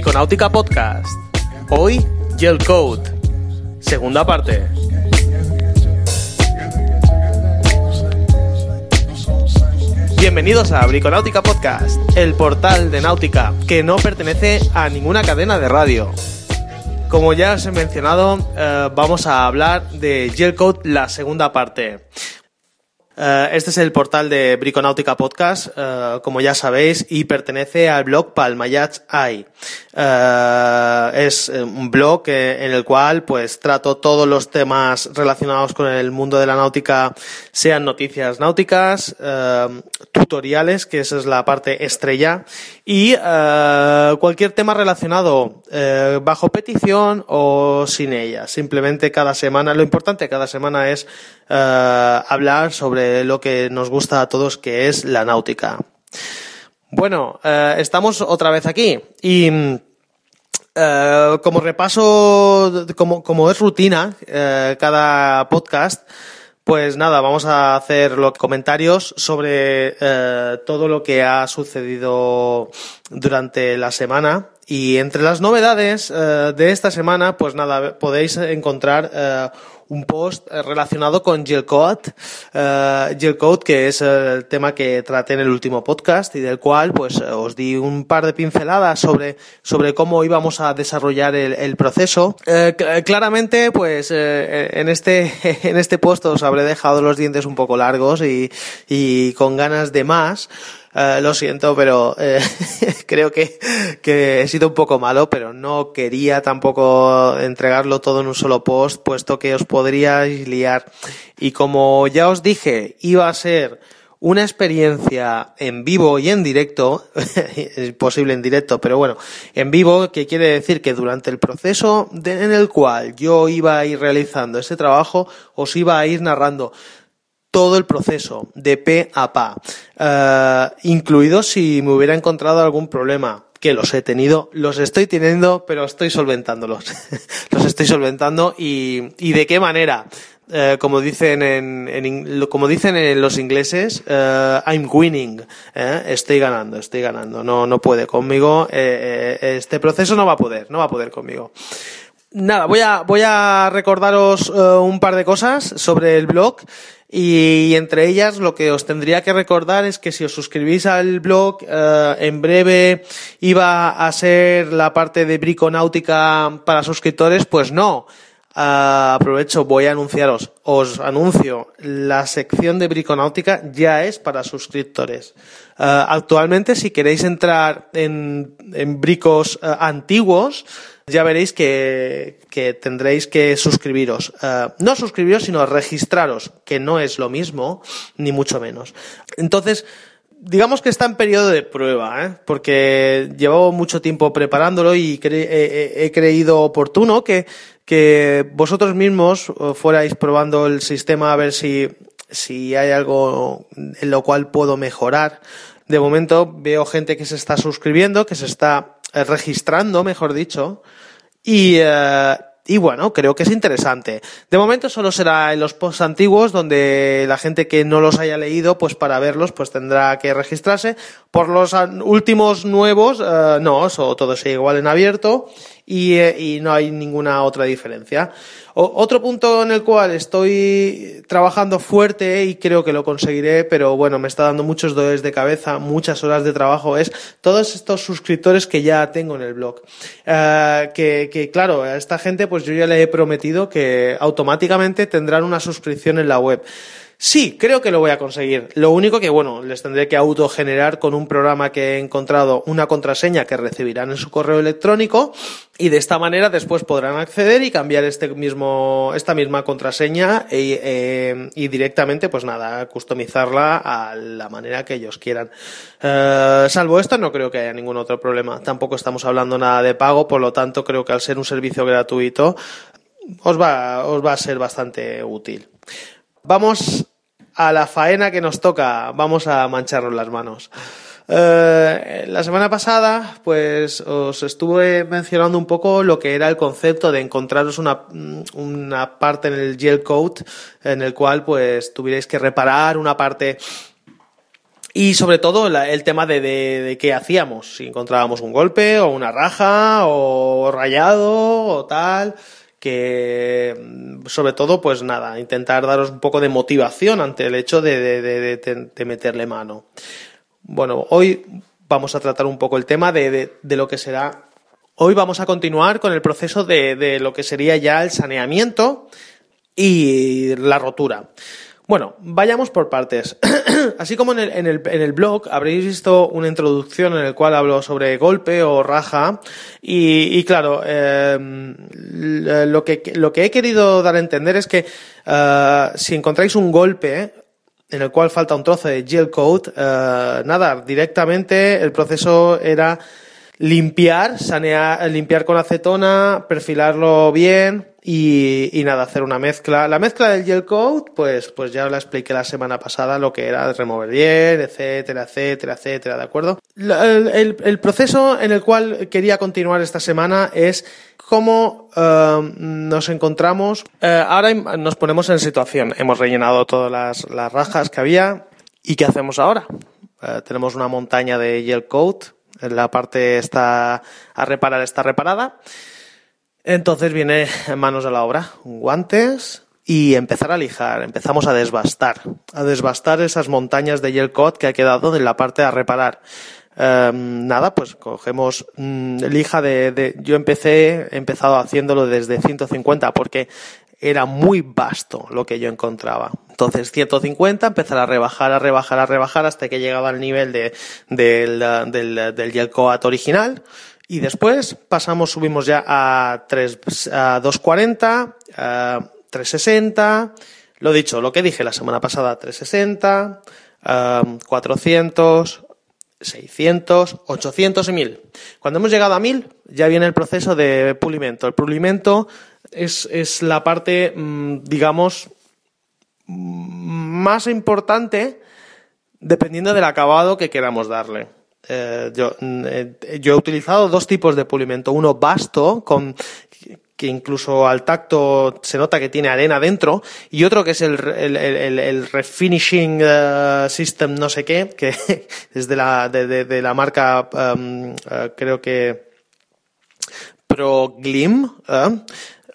Briconáutica Podcast. Hoy, Gel Code. Segunda parte. Bienvenidos a Briconáutica Podcast, el portal de náutica que no pertenece a ninguna cadena de radio. Como ya os he mencionado, eh, vamos a hablar de Gel Code, la segunda parte. Eh, este es el portal de Briconáutica Podcast, eh, como ya sabéis, y pertenece al blog Palmayats AI. Eh, es un blog en el cual pues trato todos los temas relacionados con el mundo de la náutica, sean noticias náuticas, tutoriales, que esa es la parte estrella, y cualquier tema relacionado bajo petición o sin ella. Simplemente cada semana, lo importante cada semana es hablar sobre lo que nos gusta a todos, que es la náutica. Bueno, eh, estamos otra vez aquí y eh, como repaso, como, es rutina eh, cada podcast, pues nada, vamos a hacer los comentarios sobre todo lo que ha sucedido durante la semana. Y entre las novedades de esta semana, pues nada, podéis encontrar un post eh, relacionado con Gelcode, uh, que es el tema que traté en el último podcast y del cual pues os di un par de pinceladas sobre, sobre cómo íbamos a desarrollar el, proceso. Eh, claramente pues en este en este post os habré dejado los dientes un poco largos y, y con ganas de más. Eh, lo siento, pero eh, creo que, que he sido un poco malo, pero no quería tampoco entregarlo todo en un solo post, puesto que os podríais liar. Y como ya os dije, iba a ser una experiencia en vivo y en directo, es posible en directo, pero bueno, en vivo, que quiere decir que durante el proceso en el cual yo iba a ir realizando ese trabajo, os iba a ir narrando todo el proceso de P a pa, uh, incluido si me hubiera encontrado algún problema, que los he tenido, los estoy teniendo, pero estoy solventándolos. los estoy solventando y, y de qué manera. Uh, como dicen en, como dicen en los ingleses, uh, I'm winning, ¿eh? estoy ganando, estoy ganando, no, no puede conmigo, eh, eh, este proceso no va a poder, no va a poder conmigo. Nada, voy a, voy a recordaros un par de cosas sobre el blog. Y entre ellas lo que os tendría que recordar es que si os suscribís al blog, eh, en breve iba a ser la parte de briconáutica para suscriptores, pues no. Uh, aprovecho, voy a anunciaros, os anuncio, la sección de Briconáutica ya es para suscriptores. Uh, actualmente, si queréis entrar en, en bricos uh, antiguos, ya veréis que, que tendréis que suscribiros. Uh, no suscribiros, sino registraros, que no es lo mismo, ni mucho menos. Entonces, digamos que está en periodo de prueba, ¿eh? porque llevo mucho tiempo preparándolo y he, he, creído oportuno que, que vosotros mismos fuerais probando el sistema a ver si, si hay algo en lo cual puedo mejorar. De momento veo gente que se está suscribiendo, que se está registrando, mejor dicho, y, uh, y bueno, creo que es interesante. De momento solo será en los posts antiguos donde la gente que no los haya leído, pues para verlos, pues tendrá que registrarse. Por los últimos nuevos, uh, no, eso todo sigue igual en abierto y, eh, y no hay ninguna otra diferencia. Otro punto en el cual estoy trabajando fuerte y creo que lo conseguiré, pero bueno, me está dando muchos dolores de cabeza, muchas horas de trabajo, es todos estos suscriptores que ya tengo en el blog. Uh, que, que claro, a esta gente pues yo ya le he prometido que automáticamente tendrán una suscripción en la web. Sí, creo que lo voy a conseguir. Lo único que, bueno, les tendré que autogenerar con un programa que he encontrado una contraseña que recibirán en su correo electrónico y de esta manera después podrán acceder y cambiar este mismo, esta misma contraseña y, eh, directamente, pues nada, customizarla a la manera que ellos quieran. Eh, salvo esto, no creo que haya ningún otro problema. Tampoco estamos hablando nada de pago, por lo tanto, creo que al ser un servicio gratuito, os va, os va a ser bastante útil. Vamos a la faena que nos toca, vamos a mancharnos las manos. Eh, la semana pasada, pues os estuve mencionando un poco lo que era el concepto de encontraros una, una parte en el gel code en el cual pues tuvierais que reparar una parte. Y sobre todo el tema de, de, qué hacíamos, si encontrábamos un golpe o una raja o rayado o tal, que sobre todo pues nada, intentar daros un poco de motivación ante el hecho de, de meterle mano. Bueno, hoy vamos a tratar un poco el tema de, lo que será. Hoy vamos a continuar con el proceso de lo que sería ya el saneamiento y la rotura. Bueno, vayamos por partes. Así como en el, en, el, en el, blog habréis visto una introducción en el cual hablo sobre golpe o raja y, claro, em, lo, que, lo que he querido dar a entender es que eh, si encontráis un golpe en el cual falta un trozo de gel coat, eh, nada, directamente el proceso era limpiar, sanear, limpiar con acetona, perfilarlo bien, y, nada, hacer una mezcla. La mezcla del gel coat, pues, pues ya la expliqué la semana pasada lo que era remover bien, etcétera, etcétera, etcétera, ¿de acuerdo? El, el, proceso en el cual quería continuar esta semana es cómo eh, nos encontramos. Eh, ahora nos ponemos en situación. Hemos rellenado todas las, las rajas que había. ¿Y qué hacemos ahora? Eh, tenemos una montaña de gel coat. La parte está a reparar, está reparada. Entonces viene manos a la obra, guantes y empezar a lijar. Empezamos a desbastar, a desbastar esas montañas de gel coat que ha quedado en la parte a reparar. Em, nada, pues cogemos mm, lija de, de, Yo empecé, he empezado haciéndolo desde 150 porque era muy vasto lo que yo encontraba. Entonces 150, empezar a rebajar, a rebajar, a rebajar hasta que llegaba al nivel de, del, del, del gel coat original y después pasamos, subimos ya a, 3, a 240, a 360, lo dicho, lo que dije la semana pasada, 360, 400, 600, 800 y 1000. Cuando hemos llegado a 1000, ya viene el proceso de pulimento. El pulimento es, es la parte, mm, digamos, más importante dependiendo del acabado que queramos darle. Eh, yo, eh, yo, he utilizado dos tipos de pulimento. Uno vasto, con, que incluso al tacto se nota que tiene arena dentro, y otro que es el, el, el, refinishing uh, system no sé qué, que es de la, de, de, la marca, uh, creo que ProGlim, uh,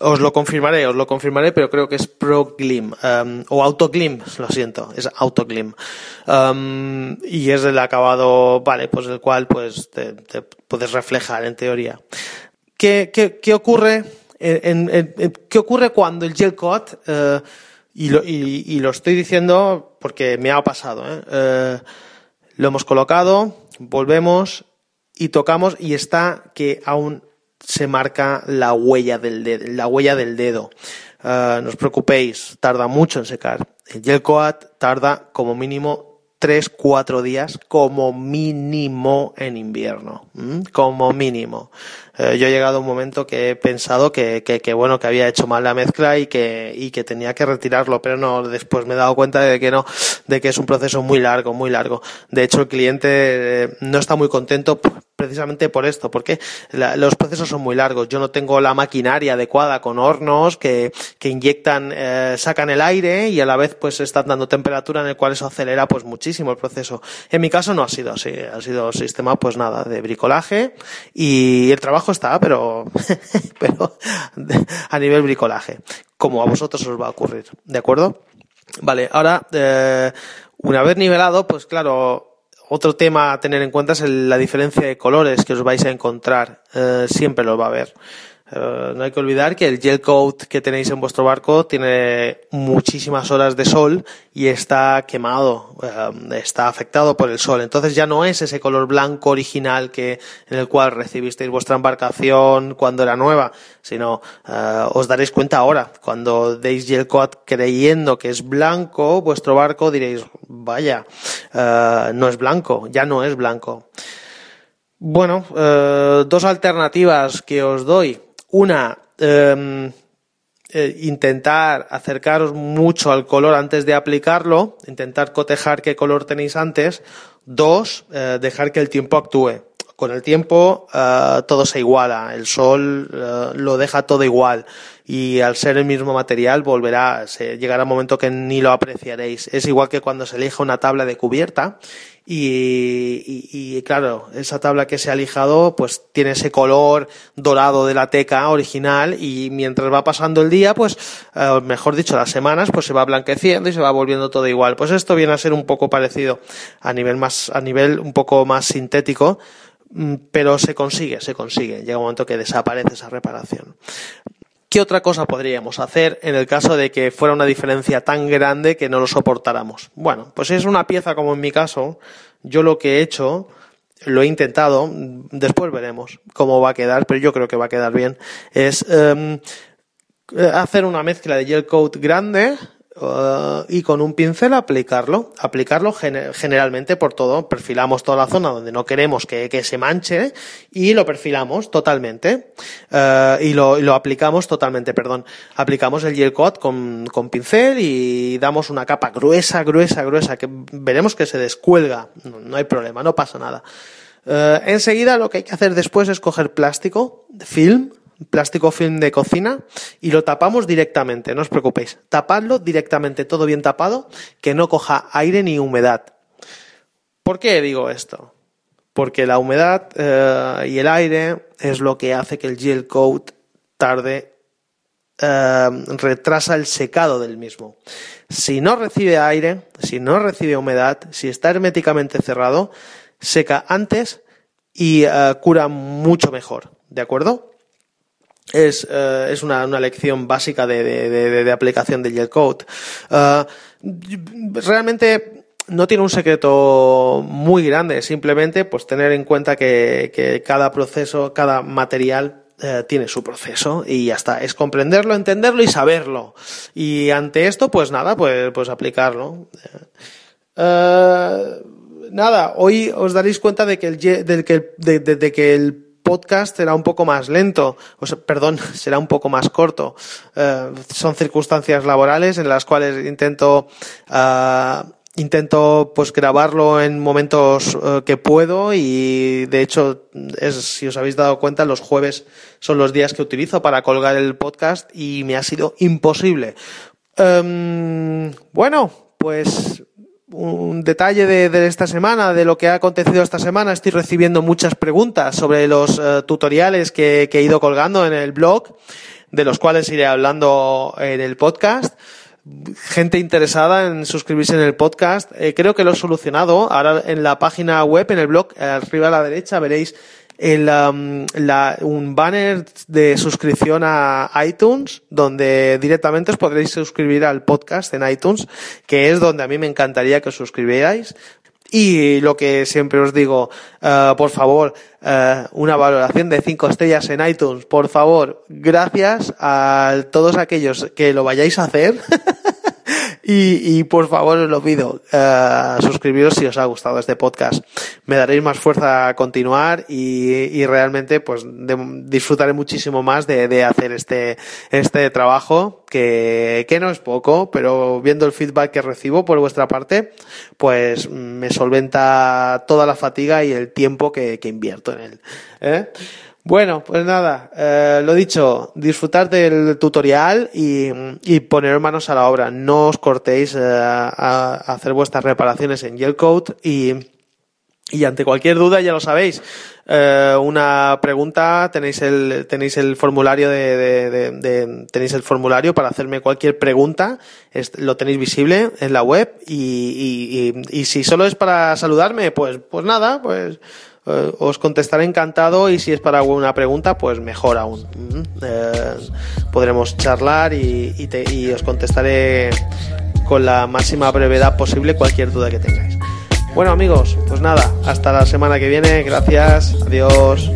os lo confirmaré, os lo confirmaré, pero creo que es ProGlim um, o AutoGlim, lo siento, es AutoGlim. Um, y es el acabado, vale, pues el cual pues te, puedes reflejar en teoría. ¿Qué, qué, qué ocurre? En, en, ¿Qué ocurre cuando el gel coat, uh, y, lo, y, y, lo estoy diciendo porque me ha pasado, ¿eh? Uh, lo hemos colocado, volvemos y tocamos y está que aún se marca la huella del dedo. La huella del dedo. Uh, no os preocupéis, tarda mucho en secar. El gel coat tarda como mínimo 3-4 días como mínimo en invierno. Como mínimo. Eh, yo he llegado a un momento que he pensado que, que, que, bueno, que había hecho mal la mezcla y que, y que tenía que retirarlo, pero no, después me he dado cuenta de que no, de que es un proceso muy largo, muy largo. De hecho, el cliente eh, no está muy contento precisamente por esto, porque los procesos son muy largos. Yo no tengo la maquinaria adecuada con hornos que, que inyectan, eh, sacan el aire y a la vez pues están dando temperatura en el cual eso acelera pues muchísimo el proceso. En mi caso no ha sido así, ha sido sistema pues nada, de bricolaje y el trabajo está, pero, pero a nivel bricolaje, como a vosotros os va a ocurrir, ¿de acuerdo? Vale, ahora, eh, una vez nivelado, pues claro, otro tema a tener en cuenta es la diferencia de colores que os vais a encontrar. Eh, siempre lo va a haber. Eh, no hay que olvidar que el gel coat que tenéis en vuestro barco tiene muchísimas horas de sol y está quemado, eh, está afectado por el sol. Entonces ya no es ese color blanco original que en el cual recibisteis vuestra embarcación cuando era nueva, sino uh, os daréis cuenta ahora cuando deis gel coat creyendo que es blanco vuestro barco diréis vaya no es blanco, ya no es blanco. Bueno, dos alternativas que os doy una, em, eh, intentar acercaros mucho al color antes de aplicarlo, intentar cotejar qué color tenéis antes. Dos, eh, dejar que el tiempo actúe. con el tiempo uh, todo se iguala, el sol lo deja todo igual y al ser el mismo material volverá, llegará un momento que ni lo apreciaréis. Es igual que cuando se elija una tabla de cubierta y, y, y, claro, esa tabla que se ha lijado pues tiene ese color dorado de la teca original y mientras va pasando el día, pues eh, mejor dicho, las semanas, pues se va blanqueciendo y se va volviendo todo igual. Pues esto viene a ser un poco parecido a nivel más, a nivel un poco más sintético, mm, pero se consigue, se consigue. Llega un momento que desaparece esa reparación. ¿Qué otra cosa podríamos hacer en el caso de que fuera una diferencia tan grande que no lo soportáramos? Bueno, pues es una pieza como en mi caso, yo lo que he hecho, lo he intentado, después veremos cómo va a quedar, pero yo creo que va a quedar bien, es um, hacer una mezcla de gel coat grande, Uh, y con un pincel aplicarlo, aplicarlo gen generalmente por todo, perfilamos toda la zona donde no queremos que, que se manche y lo perfilamos totalmente. Uh, y, lo, y, lo, aplicamos totalmente, perdón, aplicamos el gel coat con, con, pincel y damos una capa gruesa, gruesa, gruesa que veremos que se descuelga, no, no hay problema, no pasa nada. Uh, enseguida lo que hay que hacer después es coger plástico, film, plástico film de cocina y lo tapamos directamente, no os preocupéis. Tapadlo directamente, todo bien tapado, que no coja aire ni humedad. ¿Por qué digo esto? Porque la humedad eh, y el aire es lo que hace que el gel coat tarde, eh, retrasa el secado del mismo. Si no recibe aire, si no recibe humedad, si está herméticamente cerrado, seca antes y uh, cura mucho mejor. ¿De acuerdo? Es, uh, es una, una, lección básica de, de, de, de aplicación de gel coat. Uh, realmente no tiene un secreto muy grande, simplemente pues tener en cuenta que, que cada proceso, cada material eh, tiene su proceso y ya está. Es comprenderlo, entenderlo y saberlo. Y ante esto, pues nada, pues, pues aplicarlo. Nada, hoy os daréis cuenta de que el, de, que, de que el podcast será un poco más lento, o sea, perdón, será un poco más corto. Uh, son circunstancias laborales en las cuales intento uh, intento pues grabarlo en momentos uh, que puedo y de hecho es si os habéis dado cuenta los jueves son los días que utilizo para colgar el podcast y me ha sido imposible. Um, bueno, pues un detalle de, esta semana, de lo que ha acontecido esta semana. Estoy recibiendo muchas preguntas sobre los uh, tutoriales que, que, he ido colgando en el blog, de los cuales iré hablando en el podcast. Gente interesada en suscribirse en el podcast. Eh, creo que lo he solucionado. Ahora en la página web, en el blog, arriba a la derecha, veréis el, um, la, un banner de suscripción a iTunes, donde directamente os podréis suscribir al podcast en iTunes, que es donde a mí me encantaría que os suscribierais. Y lo que siempre os digo, uh, por favor, uh, una valoración de cinco estrellas en iTunes, por favor, gracias a todos aquellos que lo vayáis a hacer. Y, y, por favor os lo pido, uh, suscribiros si os ha gustado este podcast. Me daréis más fuerza a continuar y, y realmente pues disfrutaré muchísimo más de, de, hacer este, este trabajo que, que no es poco, pero viendo el feedback que recibo por vuestra parte, pues me solventa toda la fatiga y el tiempo que, que invierto en él. ¿eh? Bueno, pues nada, eh, lo dicho, disfrutar del tutorial y, poner manos a la obra. No os cortéis eh, a, hacer vuestras reparaciones en Gelcoat y, y ante cualquier duda, ya lo sabéis, eh, una pregunta, tenéis el, tenéis el formulario de, tenéis el formulario para hacerme cualquier pregunta, es, lo tenéis visible en la web y, y, y si solo es para saludarme, pues, pues nada, pues, eh, os contestaré encantado y si es para alguna pregunta, pues mejor aún. Eh, podremos charlar y, y, te, y os contestaré con la máxima brevedad posible cualquier duda que tengáis. Bueno amigos, pues nada, hasta la semana que viene, gracias, adiós.